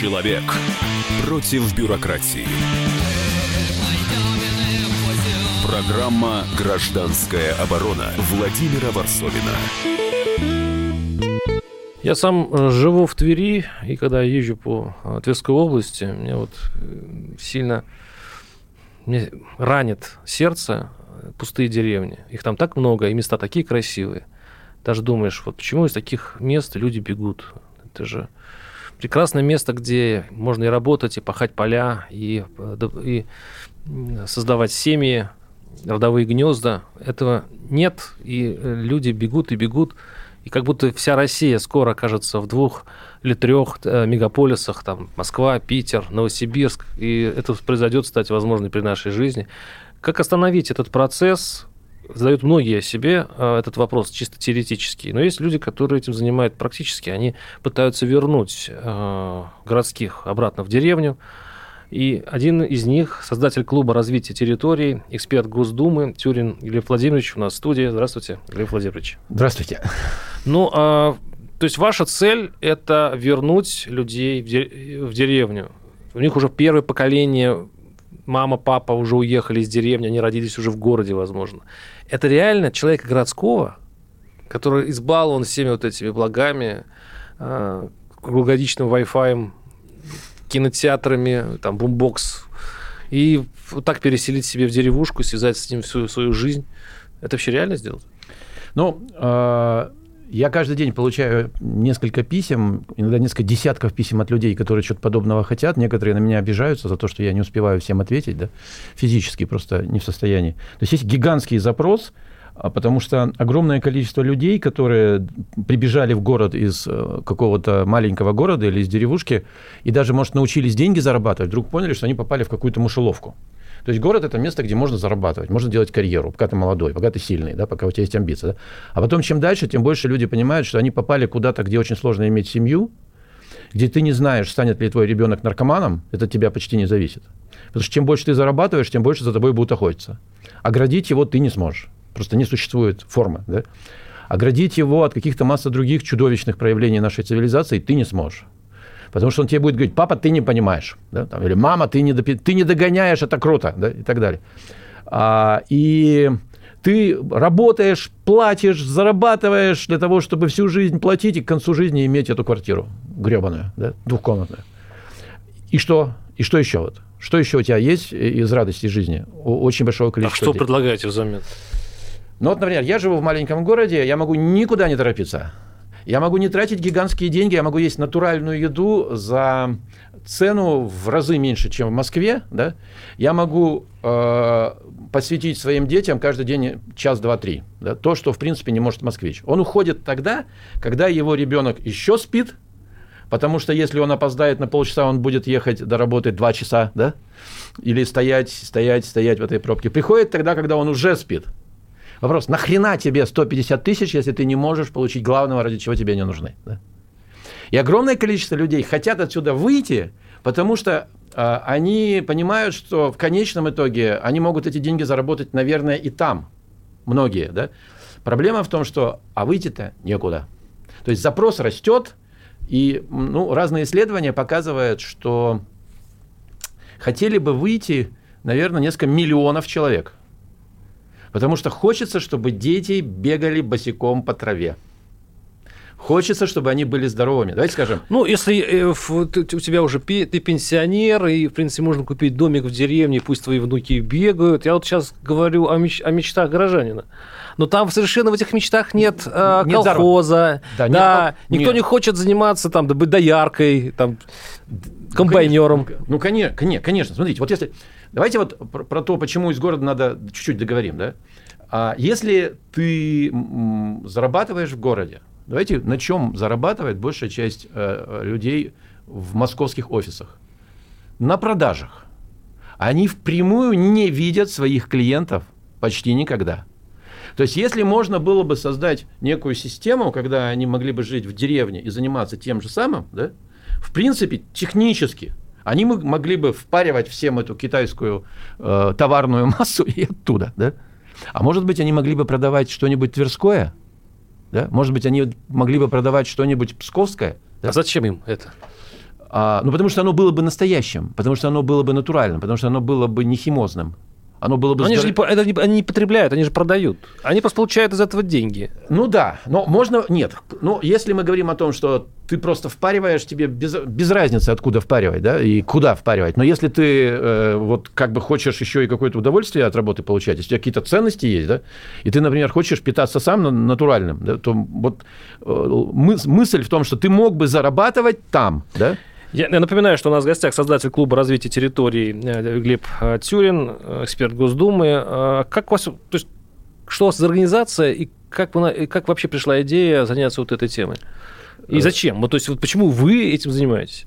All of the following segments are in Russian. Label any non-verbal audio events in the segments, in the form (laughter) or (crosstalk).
Человек против бюрократии. Программа «Гражданская оборона» Владимира Варсовина. Я сам э, живу в Твери, и когда езжу по э, Тверской области, мне вот э, сильно мне ранит сердце пустые деревни. Их там так много, и места такие красивые. Даже думаешь, вот почему из таких мест люди бегут? Это же прекрасное место, где можно и работать, и пахать поля, и, и создавать семьи, родовые гнезда. Этого нет, и люди бегут и бегут. И как будто вся Россия скоро окажется в двух или трех э, мегаполисах, там Москва, Питер, Новосибирск, и это произойдет, кстати, возможно, при нашей жизни. Как остановить этот процесс? Задают многие себе э, этот вопрос чисто теоретический. Но есть люди, которые этим занимают практически. Они пытаются вернуть э, городских обратно в деревню, и один из них, создатель клуба развития территорий, эксперт Госдумы Тюрин Глеб Владимирович у нас в студии. Здравствуйте, Глеб Владимирович. Здравствуйте. Ну, а, то есть ваша цель – это вернуть людей в, деревню. У них уже первое поколение, мама, папа уже уехали из деревни, они родились уже в городе, возможно. Это реально человека городского, который избалован всеми вот этими благами, а, круглогодичным Wi-Fi, кинотеатрами, там, бумбокс, и вот так переселить себе в деревушку, связать с ним всю свою жизнь. Это вообще реально сделать? Ну, э, я каждый день получаю несколько писем, иногда несколько десятков писем от людей, которые что-то подобного хотят. Некоторые на меня обижаются за то, что я не успеваю всем ответить, да, физически просто не в состоянии. То есть есть гигантский запрос – а потому что огромное количество людей, которые прибежали в город из э, какого-то маленького города или из деревушки, и даже, может, научились деньги зарабатывать, вдруг поняли, что они попали в какую-то мышеловку. То есть город – это место, где можно зарабатывать, можно делать карьеру, пока ты молодой, пока ты сильный, да, пока у тебя есть амбиции. Да? А потом, чем дальше, тем больше люди понимают, что они попали куда-то, где очень сложно иметь семью, где ты не знаешь, станет ли твой ребенок наркоманом, это от тебя почти не зависит. Потому что чем больше ты зарабатываешь, тем больше за тобой будут охотиться. Оградить его ты не сможешь. Просто не существует формы. Да? Оградить его от каких-то массы других чудовищных проявлений нашей цивилизации ты не сможешь. Потому что он тебе будет говорить, папа, ты не понимаешь. Да? Там, или мама, ты не, допи... ты не догоняешь, это круто. Да? И так далее. А, и ты работаешь, платишь, зарабатываешь для того, чтобы всю жизнь платить и к концу жизни иметь эту квартиру гребаную, да? двухкомнатную. И что? И что еще? Вот? Что еще у тебя есть из радости жизни? Очень большого количества. А что людей. предлагаете взамен? Ну вот, например, я живу в маленьком городе, я могу никуда не торопиться. Я могу не тратить гигантские деньги, я могу есть натуральную еду за цену в разы меньше, чем в Москве. Да? Я могу э, посвятить своим детям каждый день час, два, три. Да? То, что, в принципе, не может москвич. Он уходит тогда, когда его ребенок еще спит, потому что если он опоздает на полчаса, он будет ехать до работы два часа, да? или стоять, стоять, стоять в этой пробке. Приходит тогда, когда он уже спит. Вопрос, нахрена тебе 150 тысяч, если ты не можешь получить главного, ради чего тебе не нужны? Да? И огромное количество людей хотят отсюда выйти, потому что э, они понимают, что в конечном итоге они могут эти деньги заработать, наверное, и там. Многие, да? Проблема в том, что а выйти-то некуда. То есть запрос растет, и ну, разные исследования показывают, что хотели бы выйти, наверное, несколько миллионов человек. Потому что хочется, чтобы дети бегали босиком по траве. Хочется, чтобы они были здоровыми. Давайте скажем. Ну, если э, у тебя уже ты пенсионер, и, в принципе, можно купить домик в деревне, пусть твои внуки бегают. Я вот сейчас говорю о, меч- о мечтах горожанина. Но там совершенно в этих мечтах нет, э, нет колхоза. Да, да нет, никто нет. не хочет заниматься там, быть дояркой, там, комбайнером. Ну, ну, конечно, конечно. Смотрите, вот если Давайте вот про, про то, почему из города надо чуть-чуть договорим. Да? А если ты зарабатываешь в городе, давайте на чем зарабатывает большая часть э, людей в московских офисах? На продажах. Они впрямую не видят своих клиентов почти никогда. То есть, если можно было бы создать некую систему, когда они могли бы жить в деревне и заниматься тем же самым, да, в принципе, технически они могли бы впаривать всем эту китайскую э, товарную (laughs) массу и оттуда, да? А может быть, они могли бы продавать что-нибудь тверское, да? Может быть, они могли бы продавать что-нибудь псковское. Да? А зачем им это? А, ну, потому что оно было бы настоящим, потому что оно было бы натуральным, потому что оно было бы не химозным. Оно было бы Но они здор- же не, это не- они не потребляют, они же продают. Они просто получают из этого деньги. Ну да, но можно... Нет. Ну, если мы говорим о том, что ты просто впариваешь, тебе без, без разницы, откуда впаривать, да, и куда впаривать. Но если ты э, вот как бы хочешь еще и какое-то удовольствие от работы получать, если у тебя какие-то ценности есть, да, и ты, например, хочешь питаться сам на- натуральным, да, то вот э, мыс- мысль в том, что ты мог бы зарабатывать там, да, Я, я напоминаю, что у нас в гостях создатель клуба развития территорий э, Глеб э, Тюрин, э, эксперт Госдумы. Как у вас, то есть, что у вас за организация и как, вы и как вообще пришла идея заняться вот этой темой? И зачем? Вот, то есть, вот почему вы этим занимаетесь?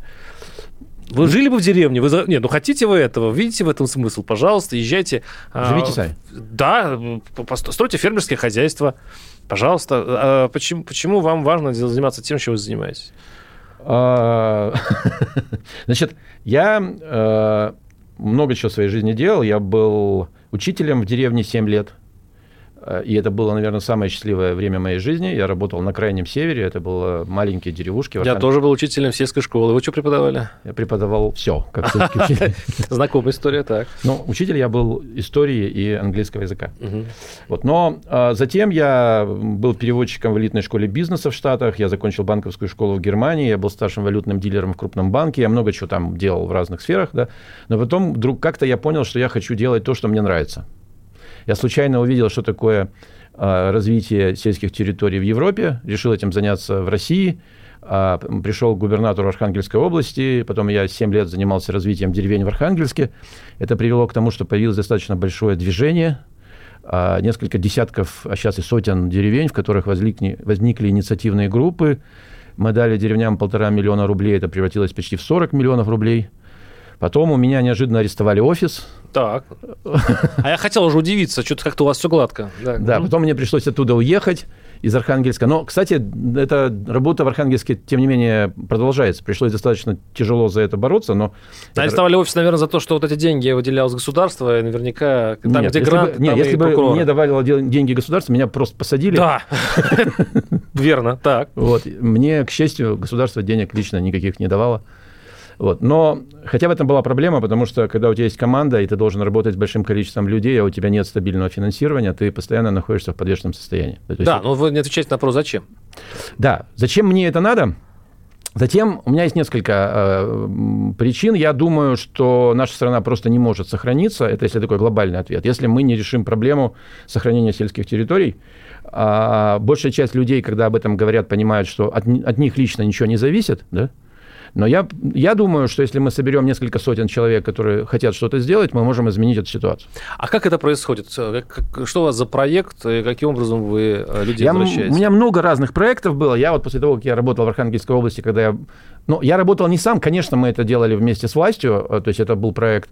Вы жили бы в деревне? Вы. Нет, ну хотите вы этого? Видите в этом смысл? Пожалуйста, езжайте. а, Живите сами. Да, стройте фермерское хозяйство. Пожалуйста. А Почему, почему вам важно заниматься тем, чем вы занимаетесь? А, (laughs) Значит, я э, много чего в своей жизни делал. Я был учителем в деревне 7 лет. Э, И это было, наверное, самое счастливое время моей жизни. Я работал на крайнем севере. Это было маленькие деревушки. Я тоже был учителем сельской школы. Вы что преподавали? Я преподавал все, как сельский (laughs) учитель. Знакомая история, так. Но учитель я был истории и английского языка. Вот. Но а, затем я был переводчиком в элитной школе бизнеса в Штатах, я закончил банковскую школу в Германии, я был старшим валютным дилером в крупном банке, я много чего там делал в разных сферах, да. Но потом вдруг как-то я понял, что я хочу делать то, что мне нравится. Я случайно увидел, что такое а, развитие сельских территорий в Европе, решил этим заняться в России, а, пришел к губернатору Архангельской области, потом я 7 лет занимался развитием деревень в Архангельске. Это привело к тому, что появилось достаточно большое движение, а, несколько десятков, а сейчас и сотен деревень, в которых возникли, возникли инициативные группы. Мы дали деревням полтора миллиона рублей, это превратилось почти в 40 миллионов рублей. Потом у меня неожиданно арестовали офис, Так. А я хотел уже удивиться, что-то как-то у вас все гладко. Да, Да, Мгм. потом мне пришлось оттуда уехать из Архангельска. Но, кстати, эта работа в Архангельске, тем не менее, продолжается. Пришлось достаточно тяжело за это бороться, но... Арестовали офис, наверное, за то, что вот эти деньги выделялось государство, и наверняка там, Нет, где если грант, бы, нет, если бы прокуроры. мне давали деньги государства, меня просто посадили. Да, (laughs) верно, так. Вот. Мне, к счастью, государство денег лично никаких не давало. Вот. Но хотя в этом была проблема, потому что когда у тебя есть команда, и ты должен работать с большим количеством людей, а у тебя нет стабильного финансирования, ты постоянно находишься в подвешенном состоянии. То есть Да, но вы не отвечаете на вопрос, зачем? Да, зачем мне это надо? Затем у меня есть несколько э, причин. Я думаю, что наша страна просто не может сохраниться. Это если такой глобальный ответ. Если мы не решим проблему сохранения сельских территорий, а большая часть людей, когда об этом говорят, понимают, что от, от них лично ничего не зависит, да? Но я, я думаю, что если мы соберем несколько сотен человек, которые хотят что-то сделать, мы можем изменить эту ситуацию. А как это происходит? Что у вас за проект, и каким образом вы э, людей Я, возвращаете? у меня много разных проектов было. Я вот после того, как я работал в Архангельской области, когда я... Ну, я работал не сам, конечно, мы это делали вместе с властью, э, то есть это был проект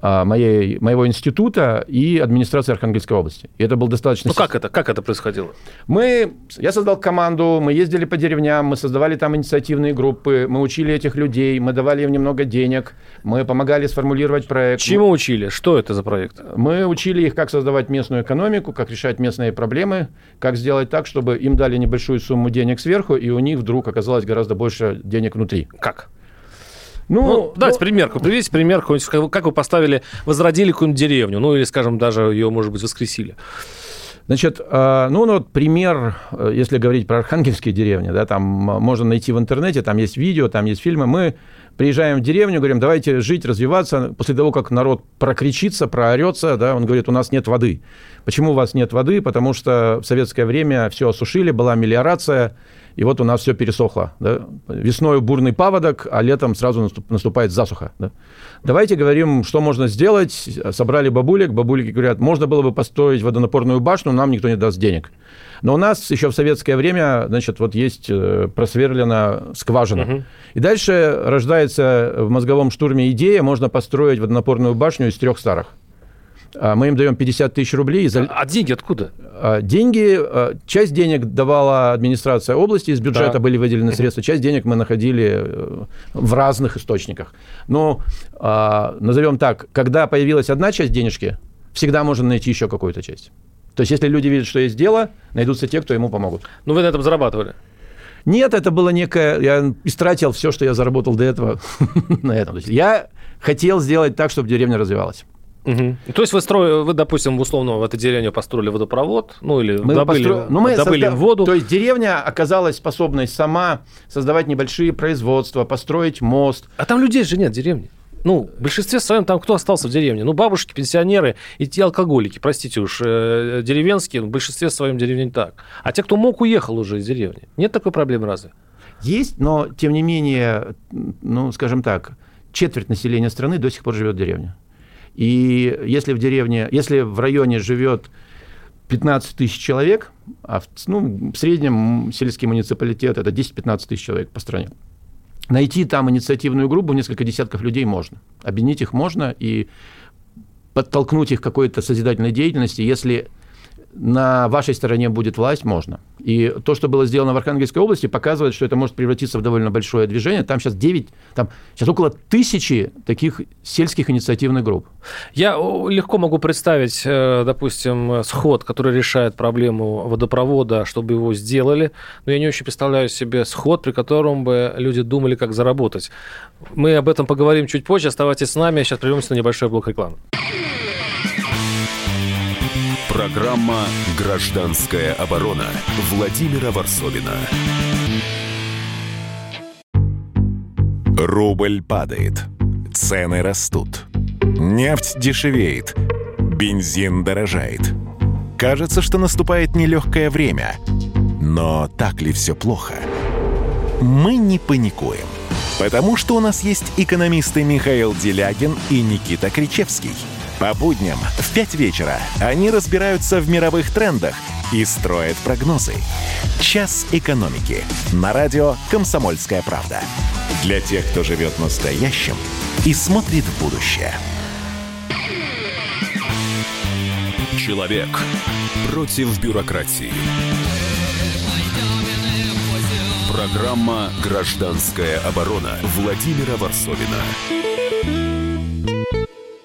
моей, моего института и администрации Архангельской области. И это был достаточно... Ну как это? Как это происходило? Мы, я создал команду, мы ездили по деревням, мы создавали там инициативные группы, мы учили этих людей, мы давали им немного денег, мы помогали сформулировать проект. Чему учили? Что это за проект? Мы учили их, как создавать местную экономику, как решать местные проблемы, как сделать так, чтобы им дали небольшую сумму денег сверху, и у них вдруг оказалось гораздо больше денег внутри. Как? Ну, Ну, давайте ну, примерку. Приведите пример, какой-нибудь, как вы- поставили, возродили какую-нибудь деревню, ну или, скажем, даже ее, может быть, воскресили. Значит, э, ну, ну, вот пример, э, если говорить про архангельские деревни, да, там можно найти в интернете, там есть видео, там есть фильмы. Мы приезжаем в деревню, говорим, давайте жить, развиваться. После того, как народ прокричится, проорется, да, он говорит, у нас нет воды. Почему у вас нет воды? Потому что в советское время все осушили, была мелиорация, и вот у нас все пересохло. Да? Весной бурный паводок, а летом сразу наступ- наступает засуха. Да? Давайте говорим, что можно сделать. Собрали бабулек, бабулики говорят, можно было бы построить водонапорную башню, нам никто не даст денег. Но у нас еще в советское время, значит, вот есть э, просверлена скважина. Мгм. И дальше рождается в мозговом штурме идея, можно построить водонапорную башню из трех старых. А Мы им даем 50 тысяч рублей. за- А деньги откуда? А, Деньги, а, часть денег давала администрация области, из бюджета Да. были выделены средства, часть денег мы находили э, в разных источниках. Но, а, назовем так, когда появилась одна часть денежки, всегда можно найти еще какую-то часть. То есть, если люди видят, что есть дело, найдутся те, кто ему помогут. Ну, вы на этом зарабатывали. Нет, это было некое... Я истратил все, что я заработал до этого (laughs) на этом. Я хотел сделать так, чтобы деревня развивалась. Угу. То есть вы строили, вы, допустим, условно в этой деревне построили водопровод, ну или мы добыли, постро... ну, мы добыли созда... воду. То есть деревня оказалась способной сама создавать небольшие производства, построить мост. А там людей же нет в деревне. Ну, в большинстве своем там кто остался в деревне? Ну, бабушки, пенсионеры и те алкоголики, простите уж, э, деревенские, в большинстве своем деревне так. А те, кто мог, уехал уже из деревни. Нет такой проблемы разве? Есть, но, тем не менее, ну, скажем так, четверть населения страны до сих пор живет в деревне. И если в деревне, если в районе живет 15 тысяч человек, а в, ну, в среднем сельский муниципалитет это 10-15 тысяч человек по стране, найти там инициативную группу, несколько десятков людей можно. Объединить их можно и подтолкнуть их к какой-то созидательной деятельности, если на вашей стороне будет власть, можно. И то, что было сделано в Архангельской области, показывает, что это может превратиться в довольно большое движение. Там сейчас 9, там сейчас около тысячи таких сельских инициативных групп. Я легко могу представить, э, допустим, сход, который решает проблему водопровода, чтобы его сделали, но я не очень представляю себе сход, при котором бы люди думали, как заработать. Мы об этом поговорим чуть позже. Оставайтесь с нами. Сейчас прервемся на небольшой блок рекламы. Программа «Гражданская оборона» Владимира Варсовина. Рубль падает. Цены растут. Нефть дешевеет. Бензин дорожает. Кажется, что наступает нелегкое время. Но так ли все плохо? Мы не паникуем. Потому что у нас есть экономисты Михаил Делягин и Никита Кричевский – по будням в 5 вечера они разбираются в мировых трендах и строят прогнозы. «Час экономики» на радио «Комсомольская правда». Для тех, кто живет настоящим и смотрит в будущее. Человек против бюрократии. Программа «Гражданская оборона» Владимира Варсовина.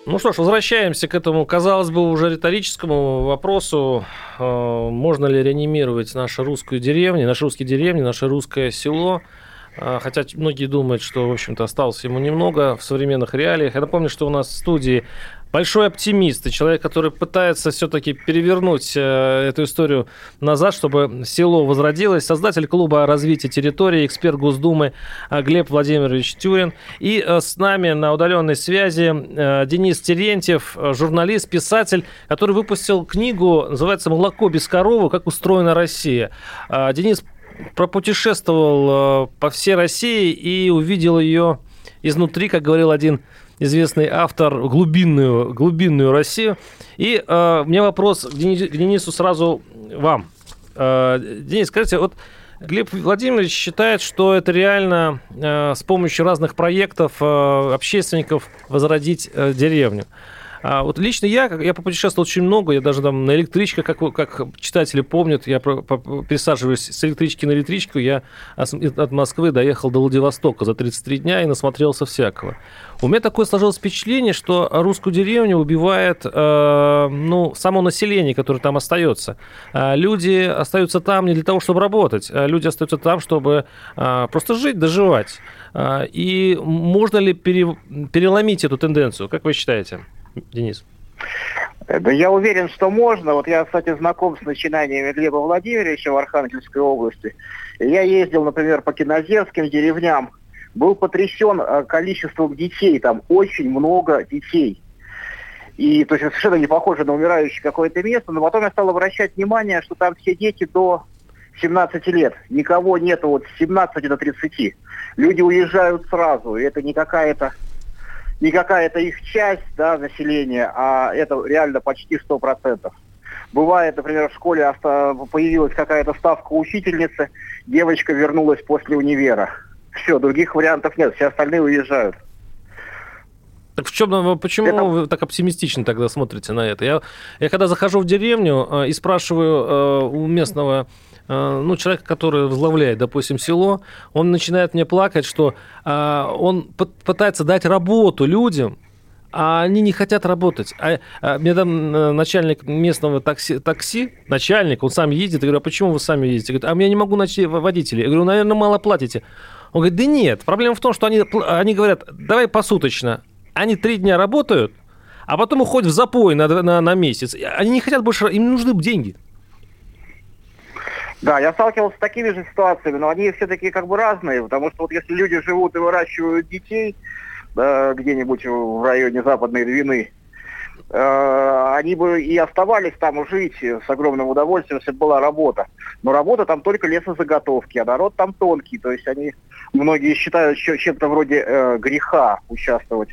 Ну что ж, возвращаемся к этому, казалось бы, уже риторическому вопросу. Э, можно ли реанимировать нашу русскую деревню, наши русские деревни, наше русское село? Э, хотя многие думают, что, в общем-то, осталось ему немного в современных реалиях. Я напомню, что у нас в студии большой оптимист и человек, который пытается все-таки перевернуть э, эту историю назад, чтобы село возродилось. Создатель клуба развития территории, эксперт Госдумы э, Глеб Владимирович Тюрин. И э, с нами на удаленной связи Денис Терентьев, журналист, писатель, который выпустил книгу, называется «Молоко без коровы. Как устроена Россия». Денис пропутешествовал по всей России и увидел ее изнутри, как говорил один известный автор, глубинную, глубинную Россию. И э, у меня вопрос к, Денис, к Денису сразу вам. Э, Денис, скажите, вот Глеб Владимирович считает, что это реально э, с помощью разных проектов э, общественников возродить э, деревню. А вот лично я, я попутешествовал очень много, я даже там на электричках, как, как читатели помнят, я пересаживаюсь с электрички на электричку, я от Москвы доехал до Владивостока за 33 дня и насмотрелся всякого. У меня такое сложилось впечатление, что русскую деревню убивает э, ну, само население, которое там остается. Э, люди остаются там не для того, чтобы работать, а люди остаются там, чтобы э, просто жить, доживать. Э, и можно ли пере, переломить эту тенденцию, как вы считаете? Денис? Да я уверен, что можно. Вот я, кстати, знаком с начинаниями Глеба Владимировича в Архангельской области. Я ездил, например, по киноземским деревням. Был потрясен э, количеством детей. Там очень много детей. И то есть совершенно не похоже на умирающее какое-то место. Но потом я стал обращать внимание, что там все дети до 17 лет. Никого нету с 17 до 30. Люди уезжают сразу. И это не какая-то не какая-то их часть да, населения, а это реально почти 100%. Бывает, например, в школе появилась какая-то ставка учительницы, девочка вернулась после универа. Все, других вариантов нет, все остальные уезжают. Так в чем, ну, почему вы так оптимистично тогда смотрите на это? Я, я когда захожу в деревню э, и спрашиваю э, у местного Э, ну, человек, который возглавляет, допустим, село, он начинает мне плакать, что э, он пытается дать работу людям, а они не хотят работать. А, а мне там э, начальник местного такси, такси, начальник, он сам едет, я говорю, а почему вы сами ездите? Говорит, а я не могу найти водителя. Я говорю, наверное, мало платите. Он говорит, да нет, проблема в том, что они, они говорят, давай посуточно. Они три дня работают, а потом уходят в запой на, на, на месяц. Они не хотят больше, им нужны деньги. Да, я сталкивался с такими же ситуациями, но они все-таки как бы разные, потому что вот если люди живут и выращивают детей да, где-нибудь в районе Западной Двины, э, они бы и оставались там жить с огромным удовольствием, если бы была работа. Но работа там только лесозаготовки, а народ там тонкий, то есть они, многие считают чем-то вроде э, греха участвовать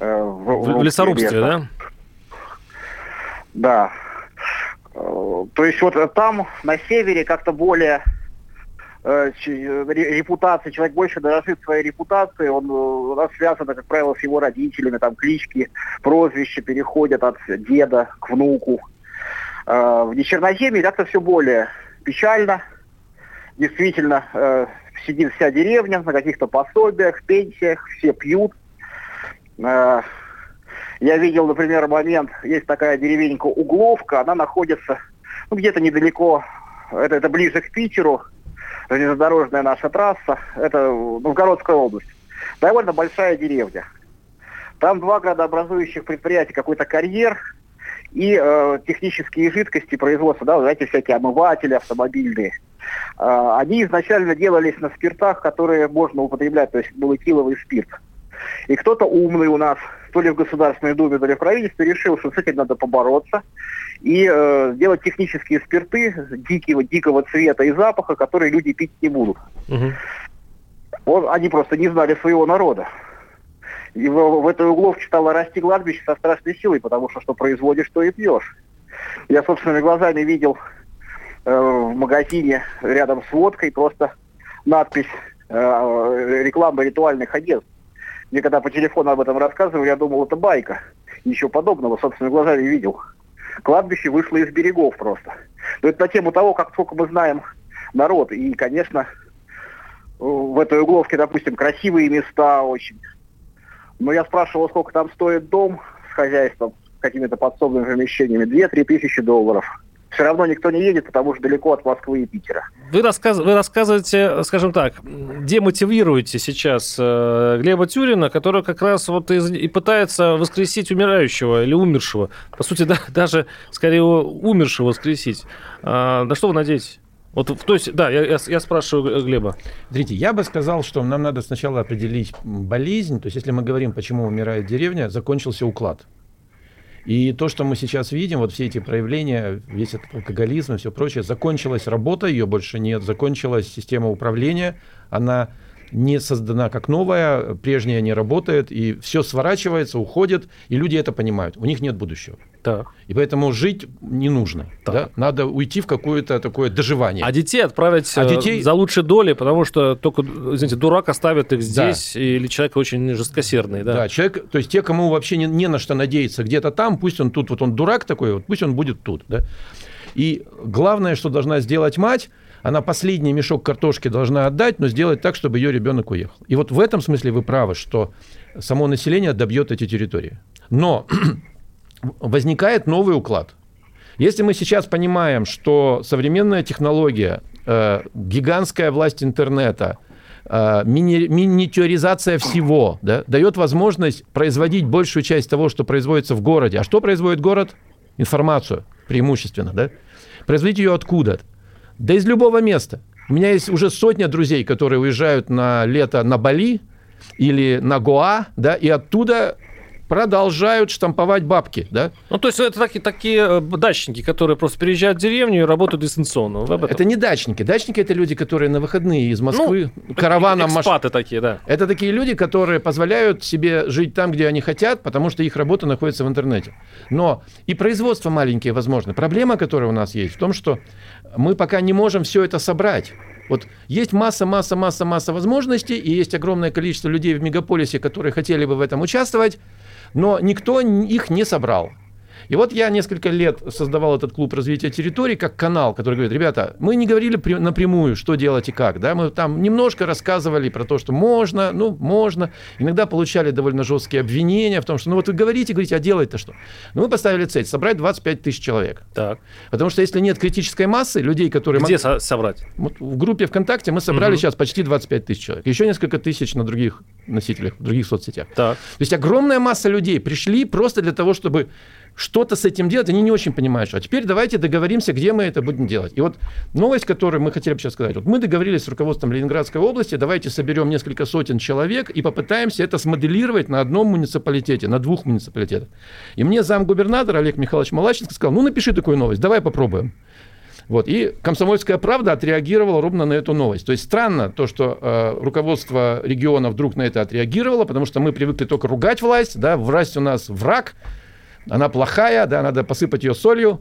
в, в, в лесорубстве, леса. да? Да. Э, то есть вот там, на севере, как-то более э, репутация, человек больше дорожит своей репутацией, он э, у нас связан, как правило, с его родителями, там клички, прозвища переходят от деда к внуку. В Нечерноземье как-то все более печально. Действительно, сидит вся деревня на каких-то пособиях, пенсиях, все пьют. Я видел, например, момент, есть такая деревенька Угловка, она находится ну, где-то недалеко, это, это ближе к Питеру, железнодорожная наша трасса, это Новгородская область. Довольно большая деревня. Там два градообразующих предприятия, какой-то карьер и э, технические жидкости производства, да, знаете, всякие омыватели автомобильные. Э, они изначально делались на спиртах, которые можно употреблять, то есть был спирт. И кто-то умный у нас, то ли в Государственной Думе, то ли в правительстве, решил, что с этим надо побороться и э, сделать технические спирты дикого, дикого цвета и запаха, которые люди пить не будут. Угу. Вот, они просто не знали своего народа. И в, в этой угловке стало расти кладбище со страшной силой, потому что что производишь, то и пьешь. Я собственными глазами видел э, в магазине рядом с водкой просто надпись э, реклама ритуальных одежд. Мне когда по телефону об этом рассказывали, я думал, это байка. Ничего подобного, собственно, глазами видел. Кладбище вышло из берегов просто. Но это на тему того, как сколько мы знаем народ. И, конечно, в этой угловке, допустим, красивые места очень. Но я спрашивал, сколько там стоит дом с хозяйством, с какими-то подсобными помещениями. Две-три тысячи долларов все равно никто не едет, потому что далеко от Москвы и Питера. Вы, рассказ... вы рассказываете, скажем так, демотивируете сейчас э, Глеба Тюрина, который как раз вот и, и пытается воскресить умирающего или умершего. По сути, да, (laughs) даже скорее умершего воскресить. А, на что вы надеетесь? Вот, то есть, да, я, я, я спрашиваю Глеба. Смотрите, я бы сказал, что нам надо сначала определить болезнь. То есть, если мы говорим, почему умирает деревня, закончился уклад. И то, что мы сейчас видим, вот все эти проявления, весь этот алкоголизм и все прочее, закончилась работа, ее больше нет, закончилась система управления, она не создана как новая, прежняя не работает, и все сворачивается, уходит, и люди это понимают. У них нет будущего. Так. И поэтому жить не нужно. Да? Надо уйти в какое-то такое доживание. А детей отправить а детей... за лучшие доли, потому что только, извините, дурак оставит их здесь, да. или человек очень жесткосердный. Да? да, человек, то есть те, кому вообще не, не на что надеяться где-то там, пусть он тут, вот он дурак такой, вот пусть он будет тут. Да? И главное, что должна сделать мать, она последний мешок картошки должна отдать, но сделать так, чтобы ее ребенок уехал. И вот в этом смысле вы правы, что само население добьет эти территории. Но (clears throat) возникает новый уклад. Если мы сейчас понимаем, что современная технология, э, гигантская власть интернета, э, мини, миниатюризация всего да, дает возможность производить большую часть того, что производится в городе. А что производит город? Информацию преимущественно. Да? Производить ее откуда? Да из любого места. У меня есть уже сотня друзей, которые уезжают на лето на Бали или на Гоа, да, и оттуда продолжают штамповать бабки, да? Ну, то есть это такие, такие э, дачники, которые просто приезжают в деревню и работают дистанционно. Это не дачники. Дачники – это люди, которые на выходные из Москвы ну, караваном... Экспаты маш... такие, да. Это такие люди, которые позволяют себе жить там, где они хотят, потому что их работа находится в интернете. Но и производство маленькие возможно. Проблема, которая у нас есть, в том, что мы пока не можем все это собрать. Вот есть масса, масса, масса, масса возможностей, и есть огромное количество людей в мегаполисе, которые хотели бы в этом участвовать, но никто их не собрал. И вот я несколько лет создавал этот клуб развития территорий как канал, который говорит, ребята, мы не говорили напрямую, что делать и как, да, мы там немножко рассказывали про то, что можно, ну, можно, иногда получали довольно жесткие обвинения в том, что, ну, вот вы говорите, говорите, а делать-то что? Ну, мы поставили цель, собрать 25 тысяч человек. Так. Потому что если нет критической массы людей, которые... Где мог... собрать? Вот в группе ВКонтакте мы собрали угу. сейчас почти 25 тысяч человек. Еще несколько тысяч на других носителях, в других соцсетях. Так. То есть огромная масса людей пришли просто для того, чтобы что-то с этим делать, они не очень понимают, что. А теперь давайте договоримся, где мы это будем делать. И вот новость, которую мы хотели бы сейчас сказать. Вот мы договорились с руководством Ленинградской области, давайте соберем несколько сотен человек и попытаемся это смоделировать на одном муниципалитете, на двух муниципалитетах. И мне замгубернатор Олег Михайлович Малаченко сказал, ну напиши такую новость, давай попробуем. Вот. И «Комсомольская правда» отреагировала ровно на эту новость. То есть странно то, что э, руководство региона вдруг на это отреагировало, потому что мы привыкли только ругать власть, да, власть у нас враг, она плохая, да, надо посыпать ее солью.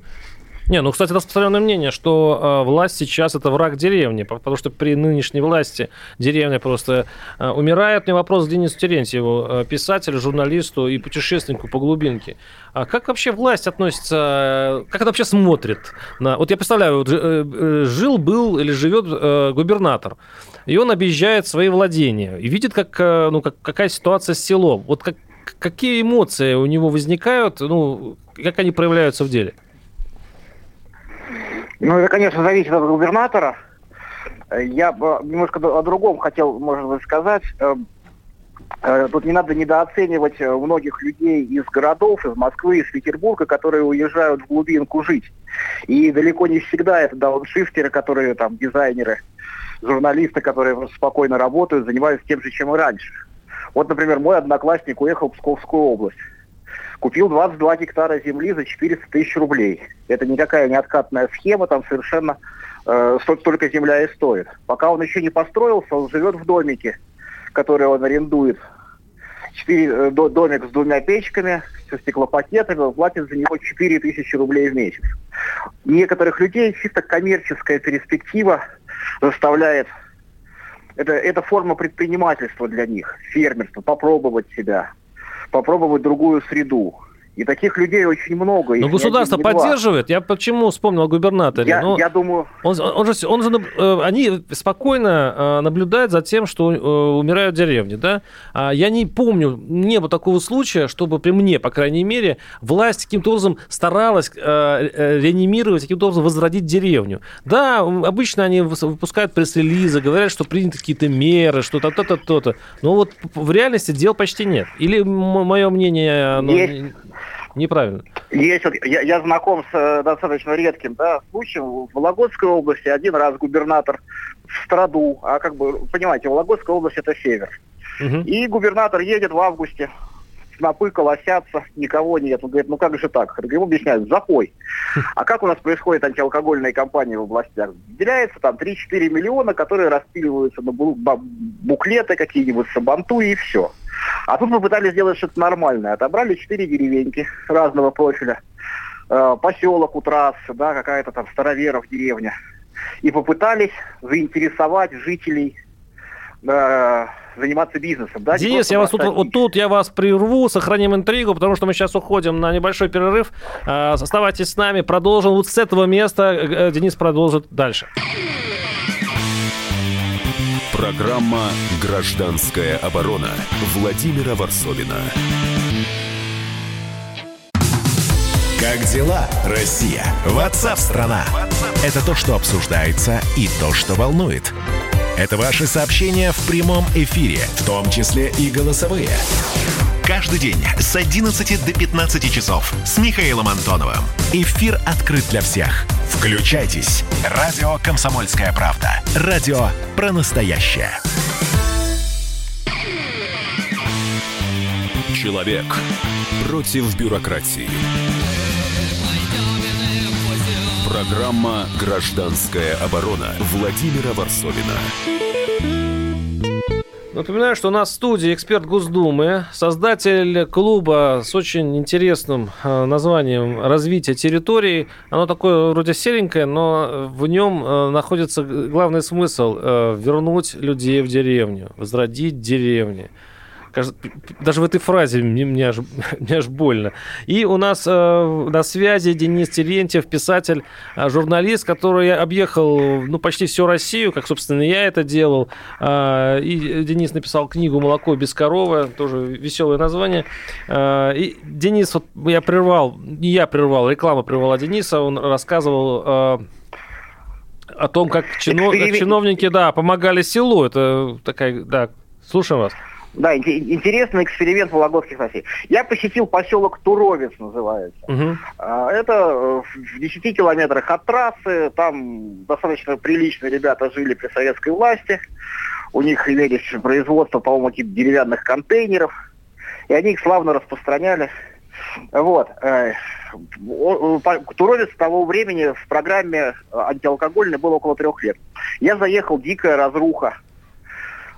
Не, ну, кстати, распространенное мнение, что э, власть сейчас это враг деревни, потому что при нынешней власти деревня просто э, умирает. Мне вопрос к Денису Терентьеву, э, писателю, журналисту и путешественнику по глубинке. А как вообще власть относится, как это вообще смотрит на... Вот я представляю, вот, э, э, жил, был или живет э, губернатор, и он объезжает свои владения и видит, как, э, ну, как, какая ситуация с селом. Вот как, какие эмоции у него возникают, ну, как они проявляются в деле? Ну, это, конечно, зависит от губернатора. Я немножко о другом хотел, может быть, сказать. Э, э, тут не надо недооценивать э, многих людей из городов, из Москвы, из Петербурга, которые уезжают в глубинку жить. И далеко не всегда это дауншифтеры, которые там дизайнеры, журналисты, которые спокойно работают, занимаются тем же, чем и раньше. Вот, например, мой одноклассник уехал в Псковскую область. Купил 22 гектара земли за 400 тысяч рублей. Это никакая не откатная схема, там совершенно э, столько земля и стоит. Пока он еще не построился, он живет в домике, который он арендует. Четыре, э, домик с двумя печками, со стеклопакетами, он платит за него 4 тысячи рублей в месяц. Некоторых людей чисто коммерческая перспектива заставляет это, это форма предпринимательства для них, фермерство, попробовать себя, попробовать другую среду. И таких людей очень много. Но государство один, поддерживает. Я почему вспомнил о губернаторе? Я, ну, я думаю... Он, он же, он же, э, они спокойно э, наблюдают за тем, что э, умирают деревни. Да? А я не помню, не было такого случая, чтобы при мне, по крайней мере, власть каким-то образом старалась реанимировать, каким-то образом возродить деревню. Да, обычно они выпускают пресс-релизы, говорят, что приняты какие-то меры, что-то, то-то, то-то. Но вот в реальности дел почти нет. Или мое мнение... Оно... Есть неправильно. Есть, вот, я, я знаком с э, достаточно редким да, случаем. В Вологодской области один раз губернатор в страду, а как бы, понимаете, Вологодская область это север. Угу. И губернатор едет в августе, снопы колосятся, никого нет. Он говорит, ну как же так? Ему объясняют, запой. А как у нас происходит антиалкогольная кампания в областях? Выделяется там 3-4 миллиона, которые распиливаются на буклеты какие-нибудь, сабанту и все. А тут мы пытались сделать что-то нормальное. Отобрали четыре деревеньки разного профиля. Э, поселок у трассы, да, какая-то там староверов деревня. И попытались заинтересовать жителей э, заниматься бизнесом. Да? Денис, я вас тут, вот тут я вас прерву, сохраним интригу, потому что мы сейчас уходим на небольшой перерыв. Э, оставайтесь с нами, продолжим вот с этого места. Э, Денис продолжит дальше. Программа «Гражданская оборона» Владимира Варсовина. Как дела, Россия? Ватсап-страна! Это то, что обсуждается и то, что волнует. Это ваши сообщения в прямом эфире, в том числе и голосовые. Каждый день с 11 до 15 часов с Михаилом Антоновым. Эфир открыт для всех. Включайтесь. Радио «Комсомольская правда». Радио про настоящее. Человек против бюрократии. Программа «Гражданская оборона» Владимира Варсовина. Напоминаю, что у нас в студии эксперт Госдумы, создатель клуба с очень интересным э, названием «Развитие территории». Оно такое вроде серенькое, но в нем э, находится главный смысл э, – вернуть людей в деревню, возродить деревни. Даже в этой фразе мне, мне, аж, (laughs) мне аж больно. И у нас э, на связи Денис Терентьев, писатель, э, журналист, который объехал ну, почти всю Россию, как, собственно, я это делал. Э, и Денис написал книгу «Молоко без коровы», тоже веселое название. Э, и Денис, вот я прервал, не я прервал, реклама прервала Дениса, он рассказывал... Э, о том, как чино... чиновники, да, помогали селу. Это такая, да, слушаем вас. Да, интересный эксперимент вологодских властей. Я посетил поселок Туровец, называется. Угу. Это э, в 10 километрах от трассы. Там достаточно приличные ребята жили при советской власти. У них имелись производство, по-моему, каких-то деревянных контейнеров. И они их славно распространяли. Вот. Э, Туровец того времени в программе антиалкогольной было около трех лет. Я заехал, дикая разруха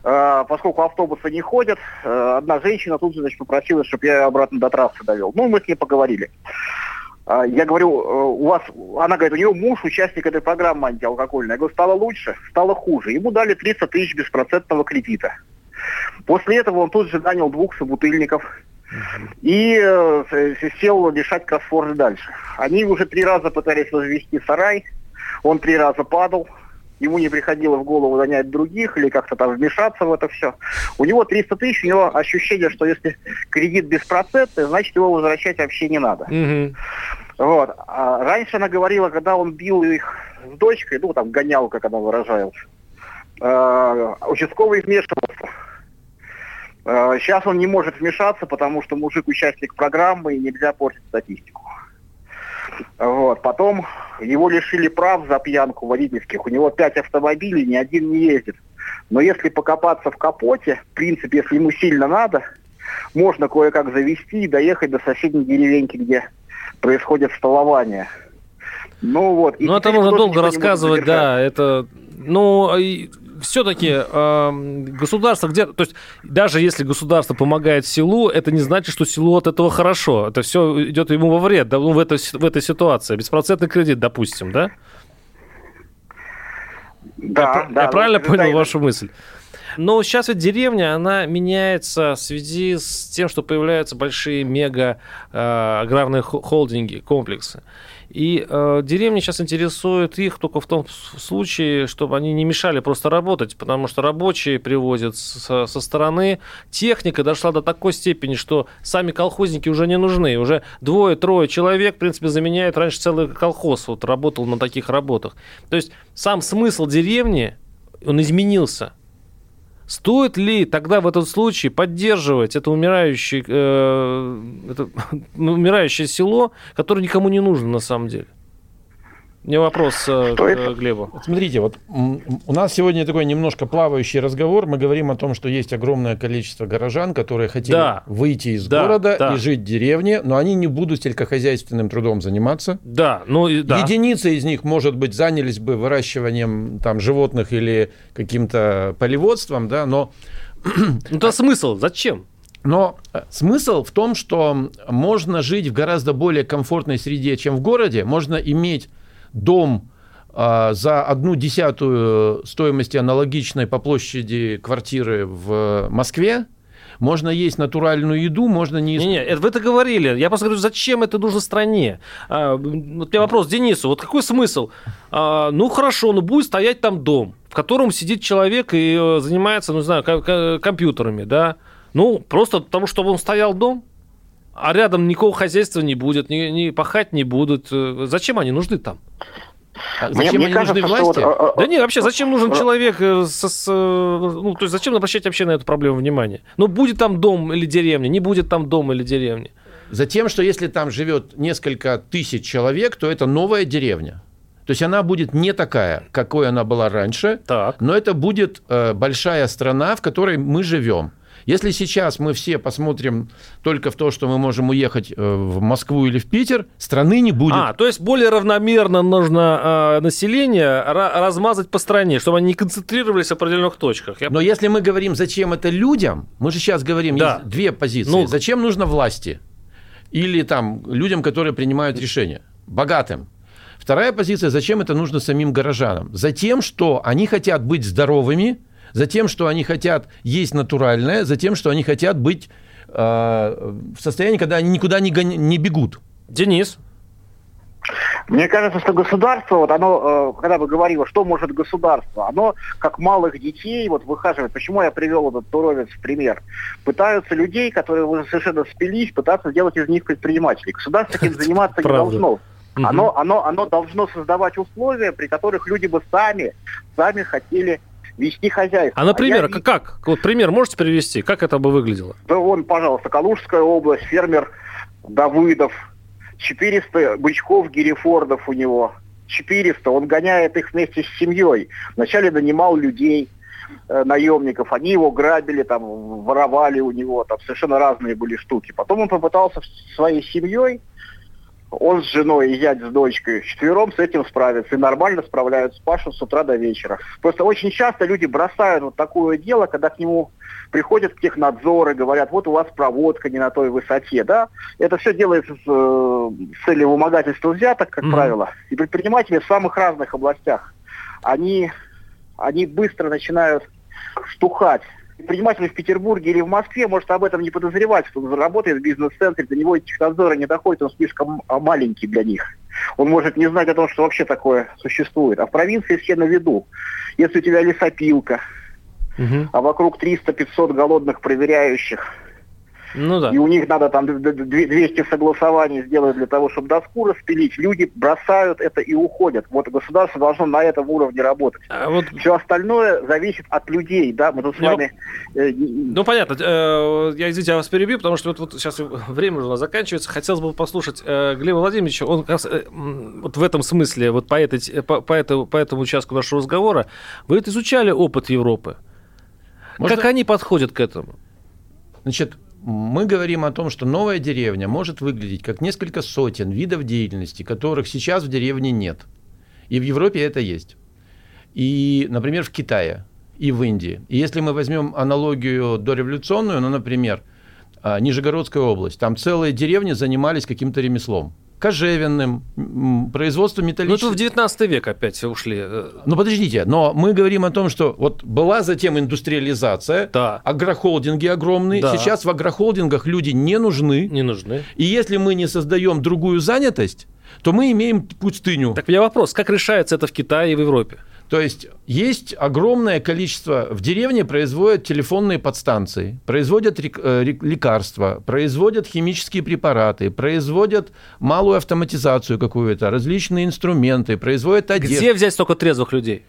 поскольку автобусы не ходят, э, одна женщина тут же значит, попросила, чтобы я ее обратно до трассы довел. Ну, мы с ней поговорили. Э, я говорю, у вас, она говорит, у нее муж участник этой программы антиалкогольной. Я говорю, стало лучше, стало хуже. Ему дали 300 тысяч беспроцентного кредита. После этого он тут же нанял двух собутыльников и э, сел решать кроссворды дальше. Они уже три раза пытались возвести сарай, он три раза падал, ему не приходило в голову занять других или как-то там вмешаться в это все. У него 300 тысяч, у него ощущение, что если кредит беспроцентный, значит его возвращать вообще не надо. Угу. Вот. А раньше она говорила, когда он бил их с дочкой, ну там гонял, как она выражается, э, участковый вмешивался. Э, сейчас он не может вмешаться, потому что мужик участник программы и нельзя портить статистику. Вот. Потом его лишили прав за пьянку водительских. У него пять автомобилей, ни один не ездит. Но если покопаться в капоте, в принципе, если ему сильно надо, можно кое-как завести и доехать до соседней деревеньки, где происходит столование. Ну вот. Ну это можно долго рассказывать, да. Это, ну, все-таки э, государство где то есть даже если государство помогает селу, это не значит, что селу от этого хорошо. Это все идет ему во вред, да, ну, в, этой, в этой ситуации. Беспроцентный кредит, допустим, да? Да, я, да. Я правильно да, понял да, вашу мысль? Но сейчас ведь деревня, она меняется в связи с тем, что появляются большие мега э, аграрные холдинги, комплексы. И э, деревни сейчас интересуют их только в том случае, чтобы они не мешали просто работать, потому что рабочие привозят со, со стороны. Техника дошла до такой степени, что сами колхозники уже не нужны. Уже двое-трое человек, в принципе, заменяют раньше целый колхоз, вот работал на таких работах. То есть сам смысл деревни, он изменился. Стоит ли тогда в этом случае поддерживать это умирающее, э, это (laughs) умирающее село, которое никому не нужно на самом деле? Мне вопрос э, к это? Глебу. Смотрите, вот у нас сегодня такой немножко плавающий разговор. Мы говорим о том, что есть огромное количество горожан, которые хотели да. выйти из да, города да. и жить в деревне, но они не будут сельскохозяйственным трудом заниматься. Да, ну и да. Единицы из них, может быть, занялись бы выращиванием там животных или каким-то полеводством, да, но... (clears throat) Ну, то смысл, зачем? Но э, смысл в том, что можно жить в гораздо более комфортной среде, чем в городе. Можно иметь дом а, за одну десятую стоимости аналогичной по площади квартиры в Москве, можно есть натуральную еду, можно не... Не, не, вы это говорили. Я просто говорю, зачем это нужно стране? А, вот у меня вопрос Денису. Вот какой смысл? А, ну, хорошо, ну будет стоять там дом, в котором сидит человек и э, занимается, ну, не знаю, компьютерами, да? Ну, просто потому, что он стоял дом, а рядом никакого хозяйства не будет, ни, ни пахать не будут. Э, зачем они нужны там? А зачем мне, они кажется, нужны власти? Вот, а, а, да нет, вообще, зачем нужен человек э, со, с, э, ну, то есть зачем обращать вообще на эту проблему внимание? Ну, будет там дом или деревня, не будет там дом или деревня. Затем, что если там живет несколько тысяч человек, то это новая деревня. То есть она будет не такая, какой она была раньше, так. но это будет э, большая страна, в которой мы живем. Если сейчас мы все посмотрим только в то, что мы можем уехать э, в Москву или в Питер, страны не будет. А, то есть более равномерно нужно э, население размазать по стране, чтобы они не концентрировались в определенных точках. Я... Но если мы говорим, зачем это людям, мы же сейчас говорим, да. есть две позиции. Ну... Зачем нужно власти? Или там людям, которые принимают решения? Богатым. Вторая позиция, зачем это нужно самим горожанам? Затем, что они хотят быть здоровыми, за тем, что они хотят есть натуральное, за тем, что они хотят быть э, в состоянии, когда они никуда не, гон- не бегут. Денис. Мне кажется, что государство, вот оно, э, когда бы говорило, что может государство, оно как малых детей вот выхаживает. Почему я привел этот Туровец в пример? Пытаются людей, которые уже совершенно спились, пытаться сделать из них предпринимателей. Государство этим (laughs) заниматься не должно. Оно, оно, оно должно создавать условия, при которых люди бы сами, сами хотели вести хозяйство. А, например, я как? Вот пример можете привести? Как это бы выглядело? Да вон, пожалуйста, Калужская область, фермер Давыдов, 400 бычков Герефордов у него, 400, он гоняет их вместе с семьей. Вначале нанимал людей, э, наемников, они его грабили, там, воровали у него, там совершенно разные были штуки. Потом он попытался своей семьей, он с женой и зять с дочкой, четвером с этим справиться. И нормально справляются, пашут с утра до вечера. Просто очень часто люди бросают вот такое дело, когда к нему приходят технадзоры, говорят, вот у вас проводка не на той высоте, да. Это все делается с, э, целью вымогательства взяток, как Мгм. правило. И предприниматели в самых разных областях, они, они быстро начинают стухать. Предприниматель в Петербурге или в Москве может об этом не подозревать, что он работает в бизнес-центре, до него технадзора не доходит, он слишком а, маленький для них. Он может не знать о том, что вообще такое существует. А в провинции все на виду. Если у тебя лесопилка, Мгм. а вокруг 300-500 голодных проверяющих, Ну да. и у них надо там д- д- д- 200 согласований сделать для того, чтобы доску распилить, люди бросают это и уходят. Вот государство должно на этом уровне работать. А вот Все остальное зависит от людей, да, мы тут с Ну, вами... э, Ну, понятно. Э, Я, извините, я вас перебью, потому что вот, вот сейчас время уже у нас заканчивается. Хотелось бы послушать э, Глеба Владимировича. Он как раз вот в этом смысле, вот по, этой, по, по, этому, по этому участку нашего разговора, вы изучали опыт Европы. Можно- Как они подходят к этому? Значит, мы говорим о том, что новая деревня может выглядеть как несколько сотен видов деятельности, которых сейчас в деревне нет. И в Европе это есть. И, например, в Китае и в Индии. И если мы возьмем аналогию дореволюционную, ну, например, а, Нижегородская область, там целые деревни занимались каким-то ремеслом. Кожевенным, м, производством Ну, это металлических... в 19 век опять ушли. э, Ну, подождите, но мы говорим о том, что вот была затем индустриализация, Да. агрохолдинги огромные. Да. Сейчас в агрохолдингах люди не нужны. Не нужны. И если мы не создаем другую занятость, то мы имеем пустыню. Так у меня вопрос, как решается это в Китае и в Европе? То есть есть огромное количество... В деревне производят телефонные подстанции, производят э, лекарства, производят химические препараты, производят малую автоматизацию какую-то, различные инструменты, производят одежду. Где взять столько трезвых людей?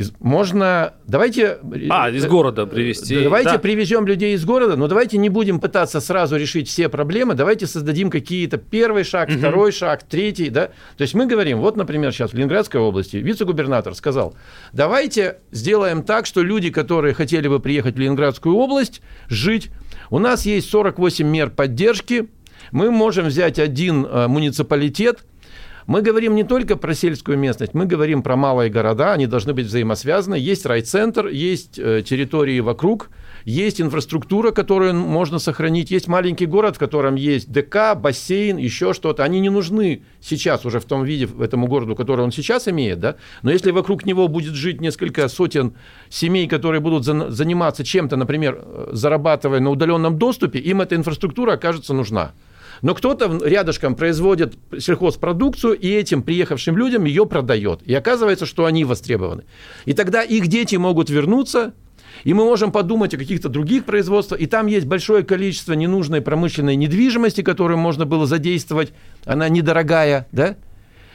Из- Можно... Давайте... А, из города привезти. Да, Давайте Да. привезем людей из города, но давайте не будем пытаться сразу решить все проблемы, давайте создадим какие-то первый шаг, второй шаг, третий, да. То есть мы говорим, вот, например, сейчас в Ленинградской области вице-губернатор сказал, давайте сделаем так, что люди, которые хотели бы приехать в Ленинградскую область, жить, у нас есть 48 мер поддержки, мы можем взять один э, муниципалитет, мы говорим не только про сельскую местность, мы говорим про малые города, они должны быть взаимосвязаны. Есть райцентр, есть э, территории вокруг, есть инфраструктура, которую можно сохранить, есть маленький город, в котором есть ДК, бассейн, еще что-то. Они не нужны сейчас уже в том виде, в этому городу, который он сейчас имеет, да? но если вокруг него будет жить несколько сотен семей, которые будут за- заниматься чем-то, например, э, зарабатывая на удаленном доступе, им эта инфраструктура окажется нужна. Но кто-то рядышком производит сельхозпродукцию и этим приехавшим людям ее продает. И оказывается, что они востребованы. И тогда их дети могут вернуться, и мы можем подумать о каких-то других производствах. И там есть большое количество ненужной промышленной недвижимости, которую можно было задействовать. Она недорогая, да?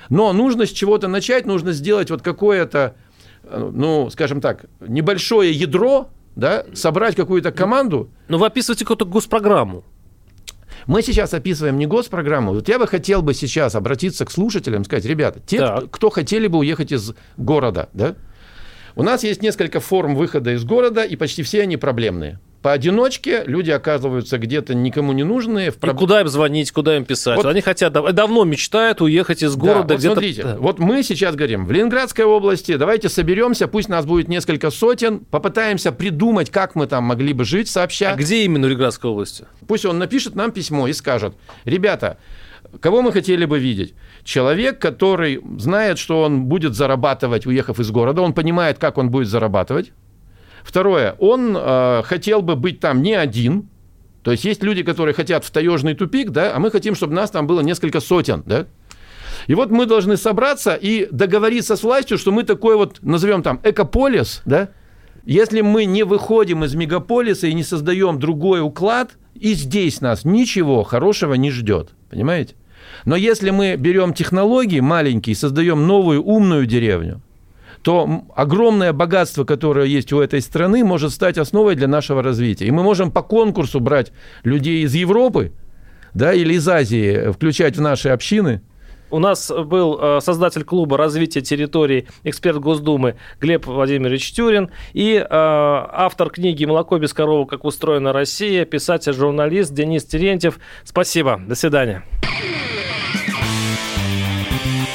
Но нужно с чего-то начать, нужно сделать вот какое-то, э, ну, скажем так, небольшое ядро, да, собрать какую-то команду, Ну, вы описываете какую-то госпрограмму. Мы сейчас описываем не госпрограмму. Вот я бы хотел бы сейчас обратиться к слушателям, сказать, ребята, те, Так. кто хотели бы уехать из города, да, у нас есть несколько форм выхода из города, и почти все они проблемные. Поодиночке люди оказываются где-то никому не нужные. В И проб- куда им звонить, куда им писать? Вот- Они хотят, дав- давно мечтают уехать из Да, города вот где-то. смотрите, Да. вот мы сейчас говорим, в Ленинградской области, давайте соберемся, пусть нас будет несколько сотен, попытаемся придумать, как мы там могли бы жить сообща. А где именно в Ленинградской области? Пусть он напишет нам письмо и скажет, ребята, кого мы хотели бы видеть? Человек, который знает, что он будет зарабатывать, уехав из города, он понимает, как он будет зарабатывать. Второе, он э, хотел бы быть там не один, то есть есть люди, которые хотят в таежный тупик, да, а мы хотим, чтобы нас там было несколько сотен, да. И вот мы должны собраться и договориться с властью, что мы такой вот, назовем там, экополис, да, если мы не выходим из мегаполиса и не создаем другой уклад, и здесь нас ничего хорошего не ждет, понимаете? Но если мы берем технологии маленькие и создаем новую умную деревню, то огромное богатство, которое есть у этой страны, может стать основой для нашего развития. И мы можем по конкурсу брать людей из Европы да, или из Азии, включать в наши общины – у нас был э, создатель клуба развития территорий, эксперт Госдумы Глеб Владимирович Тюрин и э, автор книги «Молоко без коровы. Как устроена Россия», писатель-журналист Денис Терентьев. Спасибо. До свидания.